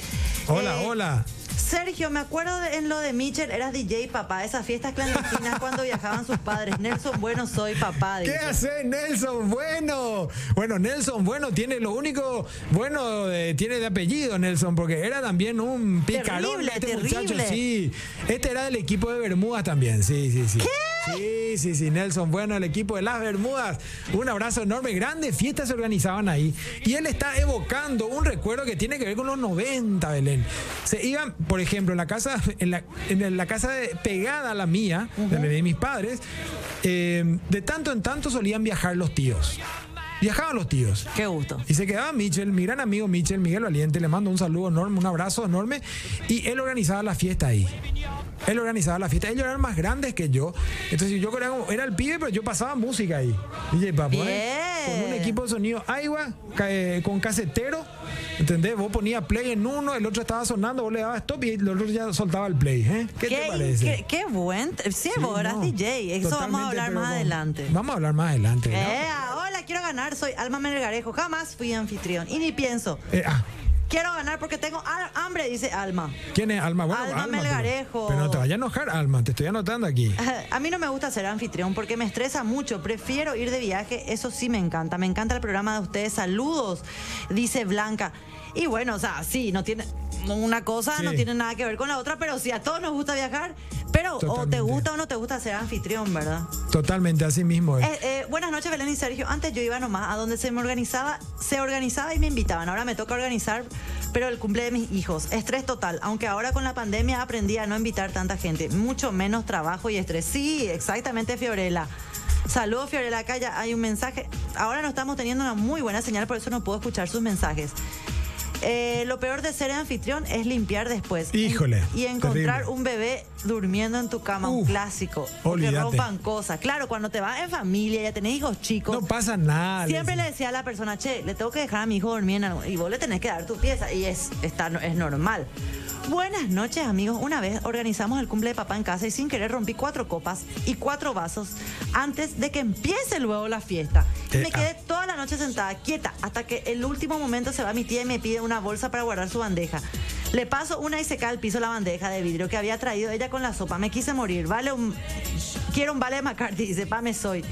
Hola, Eh, hola. Sergio, me acuerdo de- en lo de Mitchell, eras DJ, papá. Esas fiestas clandestinas cuando viajaban sus padres. Nelson, bueno, soy papá. ¿Qué dice. hace Nelson Bueno? Bueno, Nelson Bueno tiene lo único bueno, de- tiene de apellido Nelson, porque era también un picarón. Terrible, este terrible. muchacho, sí. Este era del equipo de Bermudas también, sí, sí, sí. Sí, sí, sí, Nelson Bueno, el equipo de las Bermudas. Un abrazo enorme, grandes fiestas se organizaban ahí. Y él está evocando un recuerdo que tiene que ver con los 90, Belén. Se iban, por ejemplo, en la casa, en la, en la casa de- pegada a la mía, de la de mis padres, eh, de tanto en tanto solían viajar los tíos. Viajaban los tíos. Qué gusto. Y se quedaba Michel, mi gran amigo Michel, Miguel Valiente, le mando un saludo enorme, un abrazo enorme. Y él organizaba la fiesta ahí. Él organizaba la fiesta. Ellos eran más grandes que yo. Entonces yo era, era el pibe, pero yo pasaba música ahí. DJ Papo, ¿eh? Con un equipo de sonido Aiwa, eh, con casetero. ¿Entendés? Vos ponías play en uno, el otro estaba sonando, vos le dabas stop y el otro ya soltaba el play. ¿eh? ¿Qué, te parece? Qué, qué buen. Sí, vos eras no, DJ. Eso vamos a hablar más con- adelante. Vamos a hablar más adelante. ¿no? Hola, quiero ganar. Soy Alma Melgarejo. Jamás fui anfitrión. Y ni pienso. Eh, ah, Quiero ganar porque tengo ha- hambre, dice Alma. ¿Quién es Alma? Bueno, Alma pero- Melgarejo. Pero, no te vayas a enojar, Alma, te estoy anotando aquí. A mí no me gusta ser anfitrión porque me estresa mucho. Prefiero ir de viaje. Eso sí me encanta. Me encanta el programa de ustedes. Saludos, dice Blanca. Y bueno, o sea, sí, no tiene una cosa, no tiene nada que ver con la otra, pero sí a todos nos gusta viajar. Pero o te gusta o no te gusta ser anfitrión, ¿verdad? Totalmente, así mismo es. Eh, eh, buenas noches, Belén y Sergio. Antes yo iba nomás a donde se me organizaba, se organizaba y me invitaban. Ahora me toca organizar, pero el cumple de mis hijos. Estrés total. Aunque ahora con la pandemia aprendí a no invitar tanta gente. Mucho menos trabajo y estrés. Sí, exactamente, Fiorella. Saludos, Fiorella. Acá ya hay un mensaje. Ahora no estamos teniendo una muy buena señal, por eso no puedo escuchar sus mensajes. Eh, lo peor de ser anfitrión es limpiar después. Híjole, Y encontrar terrible. un bebé durmiendo en tu cama, un clásico. Porque olvídate. rompan cosas. Claro, cuando te vas en familia, ya tenés hijos chicos. No pasa nada. Siempre le decía a la persona, che, le tengo que dejar a mi hijo dormir en algo. Y vos le tenés que dar tu pieza. Y es, está, es normal. Buenas noches, amigos. Una vez organizamos el cumple de papá en casa y sin querer rompí cuatro copas y cuatro vasos antes de que empiece luego la fiesta. Y Eh, me quedé toda la noche sentada, quieta, hasta que el último momento se va mi tía y me pide una bolsa para guardar su bandeja. Le paso una y se cae al piso la bandeja de vidrio que había traído ella con la sopa. Me quise morir. Vale un... Quiero un vale de McCarthy, dice, pa, me soy.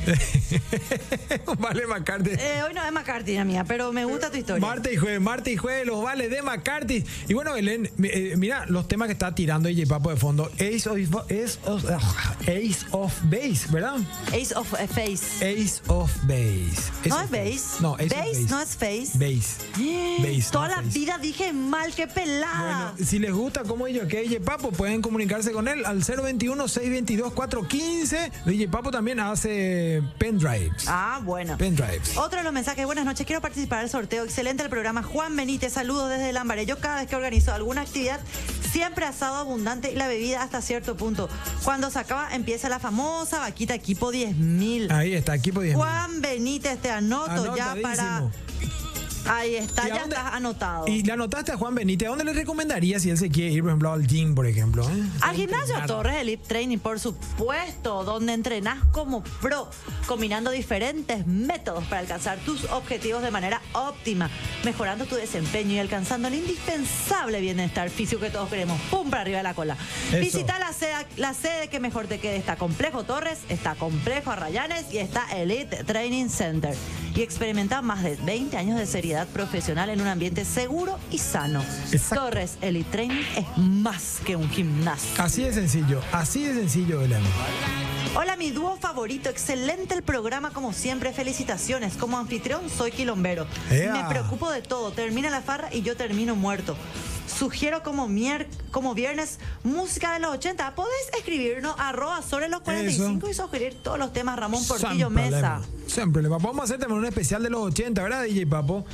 vale, McCarthy. Eh, hoy no es McCarthy, la mía, pero me gusta tu historia. Martes y jueves, martes y jueves, los vales de McCarthy. Y bueno, Belén, eh, mira los temas que está tirando DJ Papo de fondo. Ace of, Ace of, Ace of Base, ¿verdad? Ace of a Face. Ace of Base. Ace ¿No of es base? No, Ace of Base, no es face. Base. Base. Toda no la face. vida dije mal, qué pelada. Bueno, si les gusta como yo que DJ Papo, pueden comunicarse con él al 021-622-415. DJ Papo también hace pendrives. ah, bueno. Pendrives. Otro de los mensajes, buenas noches, quiero participar del sorteo. Excelente el programa. Juan Benítez, saludos desde Lambaré. Yo cada vez que organizo alguna actividad, siempre asado abundante y la bebida hasta cierto punto. Cuando se acaba, empieza la famosa vaquita equipo 10.000. Ahí está, equipo 10. Juan Benítez, te anoto ya para... Ahí está, ¿Y a ya dónde- estás anotado. Y le anotaste a Juan Benítez. ¿A dónde le recomendaría si él se quiere ir, por ejemplo, al gym, por ejemplo? eh? Al gimnasio Entrenar. Torres Elite Training, por supuesto, donde entrenás como pro, combinando diferentes métodos para alcanzar tus objetivos de manera óptima, mejorando tu desempeño y alcanzando el indispensable bienestar físico que todos queremos. ¡Pum! para arriba de la cola. Eso. Visita la sede, la sede que mejor te quede. Está Complejo Torres, está Complejo Arrayanes y está Elite Training Center. Y experimenta más de 20 años de profesional en un ambiente seguro y sano. Exacto. Torres Elite Training es más que un gimnasio. Así de sencillo, así de sencillo, Belén. Hola, mi dúo favorito. Excelente el programa, como siempre. Felicitaciones. Como anfitrión, soy quilombero. ¡Ea! Me preocupo de todo. Termina la farra y yo termino muerto. Sugiero como, mier como viernes música de los 80. Podés escribirnos arroba sobre los 45 y sugerir todos los temas Ramón Portillo Mesa. Siempre le vamos a hacer también un especial de los 80, ¿verdad, DJ Papo?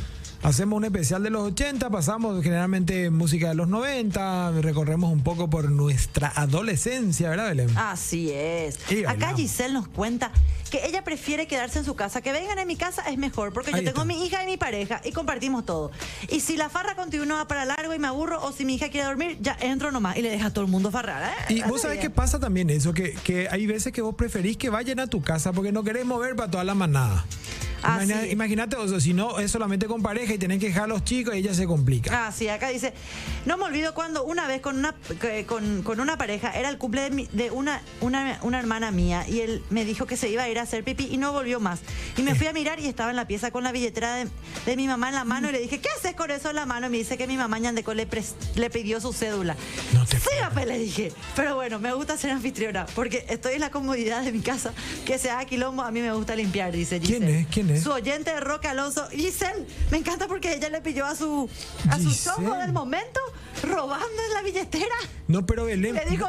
Hacemos un especial de los 80, pasamos generalmente música de los 90, recorremos un poco por nuestra adolescencia, ¿verdad, Belén? Así es. Y Acá bailamos. Giselle nos cuenta que ella prefiere quedarse en su casa. Que vengan en mi casa es mejor porque yo tengo está. mi hija y mi pareja y compartimos todo. Y si la farra continúa para largo y me aburro o si mi hija quiere dormir, ya entro nomás y le deja a todo el mundo farrar. ¿eh? Y vos sabés qué pasa también eso, que, que hay veces que vos preferís que vayan a tu casa porque no querés mover para toda la manada. Imagínate, o sea, si no es solamente con pareja y tenés que dejar a los chicos y ella se complica. Ah, sí, acá dice, no me olvido cuando una vez con una, con, con una pareja, era el cumple de, mi- de una, una, una hermana mía y él me dijo que se iba a ir a hacer pipí y no volvió más. Y me fui a mirar y estaba en la pieza con la billetera de, de mi mamá en la mano y le dije, ¿qué haces con eso en la mano? Y me dice que mi mamá Ñandeco le, pres- le pidió su cédula. No te sí, papá, le dije. Pero bueno, me gusta ser anfitriona porque estoy en la comodidad de mi casa. Que se haga quilombo, a mí me gusta limpiar, dice ¿Quién es? ¿Quién es? Su oyente de Roque Alonso. Giselle, me encanta porque ella le pilló a su, a su chongo del momento robando en la billetera. No, pero Belén. Le dijo,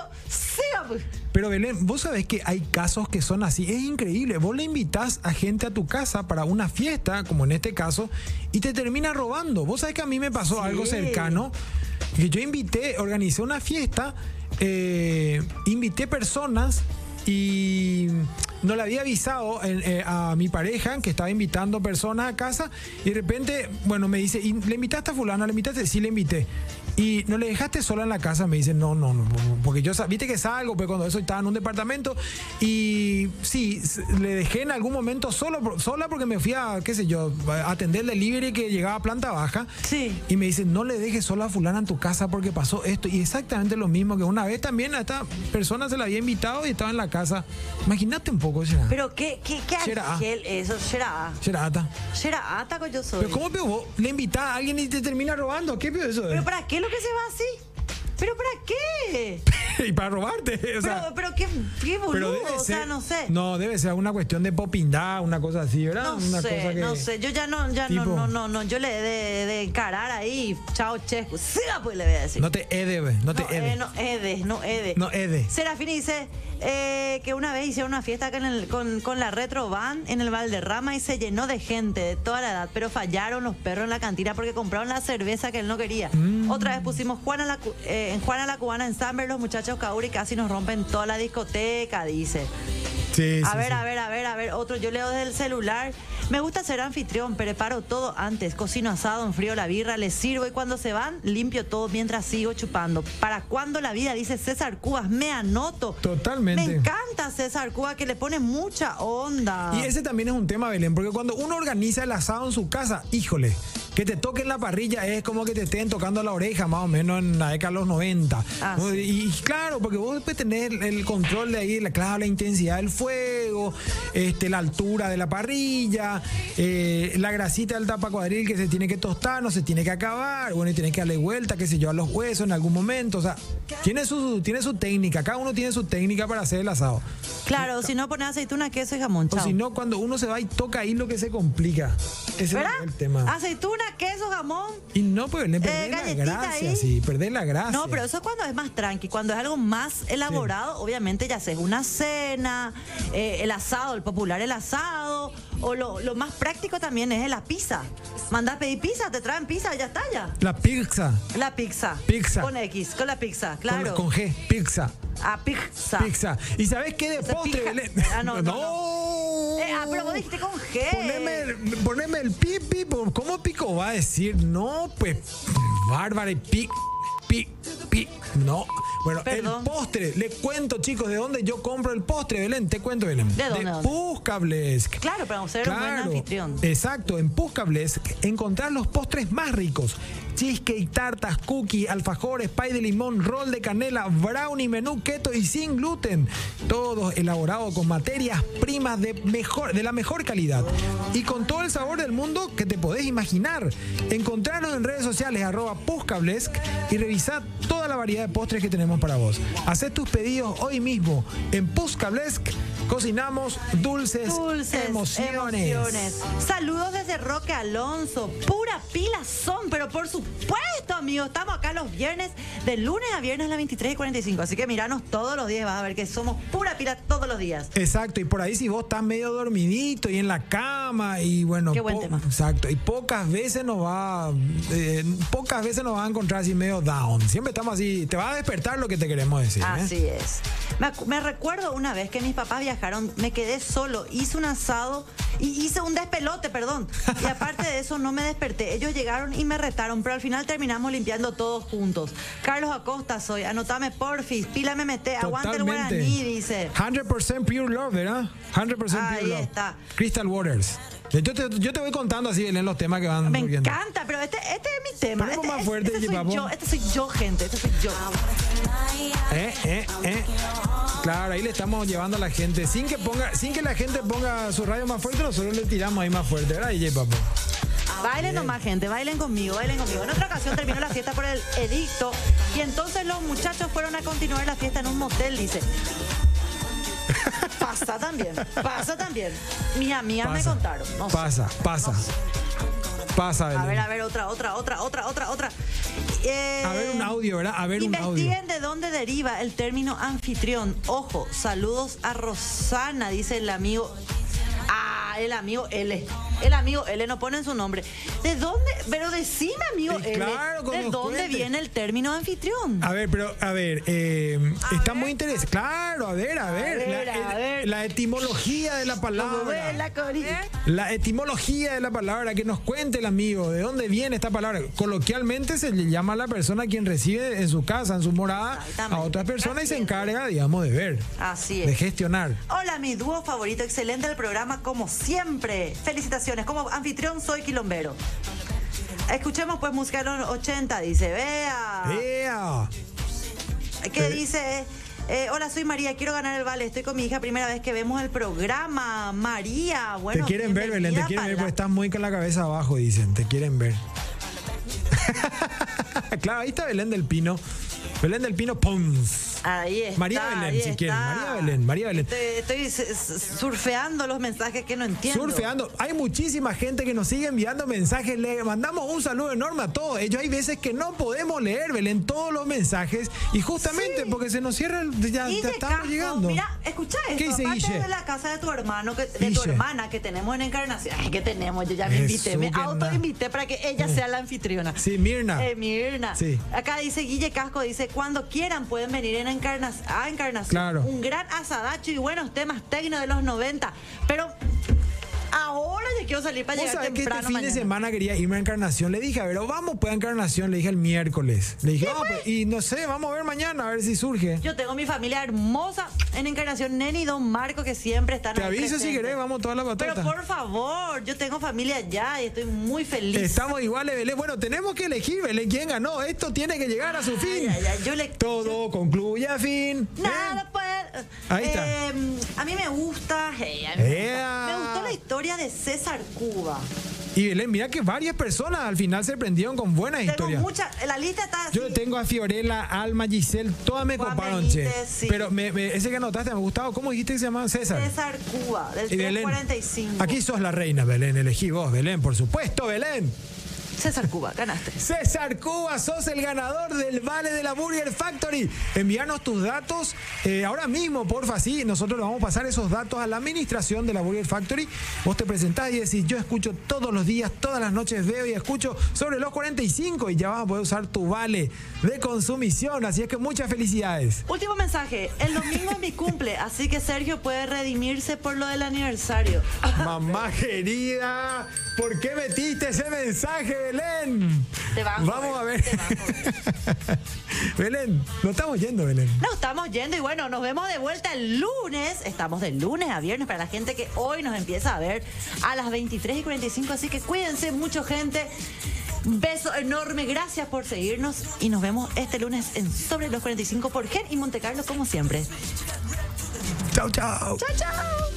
pues. Pero Belén, vos sabés que hay casos que son así. Es increíble. Vos le invitás a gente a tu casa para una fiesta, como en este caso, y te termina robando. Vos sabés que a mí me pasó Sí. algo cercano. Que yo invité, organicé una fiesta, eh, invité personas y no le había avisado en- eh, a mi pareja que estaba invitando personas a casa y de repente, bueno, me dice, ¿y le invitaste a fulano? ¿Le invitaste? Sí, le invité. Y no le dejaste sola en la casa, me dice, no, no, no, porque yo, viste que salgo, pero cuando eso estaba en un departamento y sí, le dejé en algún momento solo, sola porque me fui a, qué sé yo, a atender el delivery que llegaba a planta baja. Sí. Y me dice, no le dejes sola a fulana en tu casa porque pasó esto. Y exactamente lo mismo que una vez también a esta persona se la había invitado y estaba en la casa. Imagínate un poco, será. Pero qué, qué, qué ángel eso, será. Será ata. Será ataco yo soy. Pero ¿cómo peor vos le invitás a alguien y te termina robando? ¿Qué peor eso es? ¿Pero para qué lo que se va así? ¿Pero para qué? y para robarte. O sea, pero, pero qué, qué boludo, o sea, no sé. No, debe ser una cuestión de popindad, una cosa así, ¿verdad? No una sé, cosa que- no sé, yo ya no, ya Tipo- no, no, no, no, yo le he de, de encarar ahí, chao chesco, siga pues le voy a decir. No te ede, ve, no te no, ede. eh, no, Ede, no Ede. No ede. Serafini dice eh, que una vez hicieron una fiesta con, el- con, con la Retro Van en el Valderrama y se llenó de gente de toda la edad, pero fallaron los perros en la cantina porque compraron la cerveza que él no quería. Mm. Otra vez pusimos Juana la, eh, en Juana la Cubana en Samber, los muchachos Kauri casi nos rompen toda la discoteca, dice. Sí, A sí, ver, sí. a ver, a ver, a ver, otro. Yo leo desde el celular. Me gusta ser anfitrión, preparo todo antes. Cocino asado, enfrío la birra, les sirvo y cuando se van, limpio todo mientras sigo chupando. ¿Para cuándo la vida? Dice César Cubas. Me anoto. Totalmente. Me encanta César Cubas, que le pone mucha onda. Y ese también es un tema, Belén, porque cuando uno organiza el asado en su casa, híjole, que te toquen la parrilla es como que te estén tocando la oreja, más o menos en la década de los 90. Ah, ¿no? sí. y, y claro, porque vos después tenés el, control de ahí, la, claro, la intensidad del fuego, este, la altura de la parrilla, eh, la grasita del tapacuadril que se tiene que tostar, no se tiene que acabar, bueno, y tienes que darle vuelta, qué sé yo, a los huesos en algún momento. O sea, tiene su, tiene su técnica, cada uno tiene su técnica para hacer el asado. Claro, si no pones aceituna, queso y jamón. O si no, cuando uno se va y toca ahí lo que se complica. Ese es ¿Verdad? el tema. Aceituna, queso, jamón. Y no, pues Eh, la galletita gracia, ahí. sí, perdés la gracia. No, pero eso es cuando es más tranqui. Cuando es algo más elaborado, obviamente ya sea una cena, eh, el asado, el popular el asado, o lo, lo más práctico también es la pizza. Mandás pedir pizza, te traen pizza, ya está ya. La pizza. La pizza. Pizza. Con X, con la pizza, claro. con G, pizza. A pizza. Pizza. ¿Y sabes qué de postre, Belén? Ah, no, no, No. Eh, Ah, pero vos dijiste con G. Poneme, poneme el pi, pi, po- ¿cómo pico va a decir? No, pues, bárbara y pi, pi, pi, no. Bueno, Perdón. el postre, le cuento chicos, ¿de dónde yo compro el postre, Belén? Te cuento, Belén. ¿De dónde, dónde? Puscablesk. Claro, para ser un buen anfitrión. Exacto, en Puscablesk encontrás los postres más ricos. Cheesecake, tartas, cookie, alfajores, pay de limón, roll de canela, brownie, menú keto y sin gluten. Todos elaborados con materias primas de, mejor, de la mejor calidad. Y con todo el sabor del mundo que te podés imaginar. Encontrarnos en redes sociales arroba Puscablesk y revisar toda la variedad de postres que tenemos para vos. Hacé tus pedidos hoy mismo en Puscablesk. Cocinamos dulces, Dulces emociones. emociones. Saludos desde Roque Alonso. Pura pila son, pero por supuesto, amigos. Estamos acá los viernes, de lunes a viernes a las 23 y 45. Así que miranos todos los días. Vas a ver que somos pura pila todos los días. Exacto, y por ahí si vos estás medio dormidito y en la cama y bueno, Qué buen tema. exacto, y pocas veces nos va, eh, pocas veces nos vas a encontrar así medio down. Siempre estamos así, te va a despertar lo que te queremos decir. ¿eh? Así es. Me recuerdo una vez que mis papás viajaron, me quedé solo, hice un asado y hice un despelote, perdón. Y aparte de eso no me desperté. Ellos llegaron y me retaron, pero al final terminamos limpiando todos juntos. Carlos Acosta soy, anotame porfis, pila me mete, aguante el guaraní, dice. 100% pure love, ¿verdad? 100% pure Ahí love. está. Crystal Waters. Yo te, yo te voy contando así, Belén, los temas que van Me surgiendo. encanta, pero este, este es mi tema. Este, más fuerte, este soy papo. yo, este soy yo, gente, este soy yo. Eh, eh, eh. Claro, ahí le estamos llevando a la gente. Sin que ponga, sin que la gente ponga su radio más fuerte, nosotros le tiramos ahí más fuerte, ¿verdad, DJ Papo? Bailen nomás, gente, bailen conmigo, bailen conmigo. En otra ocasión terminó la fiesta por el edicto y entonces los muchachos fueron a continuar la fiesta en un motel, dice. Pasa también, pasa también. Mis amigas me contaron. No sé. Pasa, pasa. Pasa, Belén. A ver, a ver, otra, otra, otra, otra, otra, otra. Eh, A ver un audio, ¿verdad? A ver un audio. Investiguen de dónde deriva el término anfitrión. Ojo, saludos a Rosana, dice el amigo. Ah, el amigo L. El amigo L no pone su nombre. ¿De dónde? Pero decime, amigo L. claro, ¿De dónde viene el término anfitrión? A ver, pero, a ver, eh, está muy interesante. Claro, a ver, a ver. ver, la, a ver. la etimología de la palabra. la cori- La etimología de la palabra, que nos cuente el amigo, de dónde viene esta palabra. Coloquialmente se le llama a la persona quien recibe en su casa, en su morada, a otras personas y se encarga, digamos, de ver, Así de es. gestionar. Hola, mi dúo favorito, excelente el programa como siempre. Felicitaciones, como anfitrión soy quilombero. Escuchemos pues música de los 80, dice, vea. ¡Ea! ¿Qué Eh. dice? Eh, hola, soy María, quiero ganar el vale. Estoy con mi hija, primera vez que vemos el programa. María, bueno. te quieren ver, Belén, te quieren ver, porque estás muy con la cabeza abajo, dicen, te quieren ver. claro, ahí está Belén del Pino. Belén del Pino Pons. Ahí está. María Belén, si quieren. está. María Belén, María Belén. Estoy, estoy surfeando los mensajes que no entiendo. Surfeando. Hay muchísima gente que nos sigue enviando mensajes. Le mandamos un saludo enorme a todos. Ellos hay veces que no podemos leer, Belén, todos los mensajes. Y justamente porque se nos cierra el. Ya, ya estamos llegando. Mira, escucha esto. ¿Qué dice Aparte Guille? de la casa de tu hermano, que, de tu hermana que tenemos en Encarnación. Ay, que tenemos, yo ya me Jesús, invité. Me autoinvité para que ella sea la anfitriona. Sí, Mirna. Eh, Mirna. Sí. Acá dice Guille Casco, dice, cuando quieran pueden venir en Encarna- a Encarnación. Claro. Un gran asadacho y buenos temas tecno de los 90. Pero ahora yo quiero salir para llegar sabés que este temprano fin de semana quería irme a Encarnación. Le dije, a ver, vamos pues a Encarnación. Le dije el miércoles. Le dije, "Ah, pues", y no sé, vamos a ver mañana, a ver si surge. Yo tengo mi familia hermosa en Encarnación, Neni y Don Marco, que siempre están Te aviso si querés, vamos toda la Pero batata. por favor, yo tengo familia allá y estoy muy feliz. Estamos iguales, Belén. Bueno, tenemos que elegir, Belén, quién ganó. Esto tiene que llegar a su fin. Ay, ay, ay, yo le- Todo concluye a fin. Nada ¿Eh? Puede. Ahí está. Eh, a mí me gusta. hey, a mí me, Ea. gusta. Me gustó la historia de César Cuba. Y Belén, mira que varias personas al final se prendieron con buenas Tengo historias. mucha. La lista está así. Yo le tengo a Fiorella, Alma, Giselle, todas me Juan coparon, Benítez, che. sí. Pero me- me- ese que anotaste me gustaba. ¿Cómo dijiste que se llamaba César? César Cuba, del Y Belén. 345. Aquí sos la reina, Belén. Elegí vos, Belén, por supuesto, Belén. César Cuba, ganaste. César Cuba, sos el ganador del Vale de la Burger Factory. Envíanos tus datos eh, ahora mismo, porfa, sí. Nosotros le vamos a pasar esos datos a la administración de la Burger Factory. Vos te presentás y decís, yo escucho todos los días, todas las noches veo y escucho sobre los 45 y ya vas a poder usar tu vale de consumición. Así es que muchas felicidades. Último mensaje. El domingo es mi cumple, así que Sergio puede redimirse por lo del aniversario. Mamá querida, ¿por qué metiste ese mensaje, Belén? Te Vamos a ver. te. Belén, no estamos yendo, Belén. Nos estamos yendo y bueno, nos vemos de vuelta el lunes. Estamos de lunes a viernes para la gente que hoy nos empieza a ver a las 23 y 45. Así que cuídense mucho, gente. Beso enorme, gracias por seguirnos y nos vemos este lunes en Sobre los 45 por Gen y Monte Carlo como siempre. Chau, chau. Chao, chao.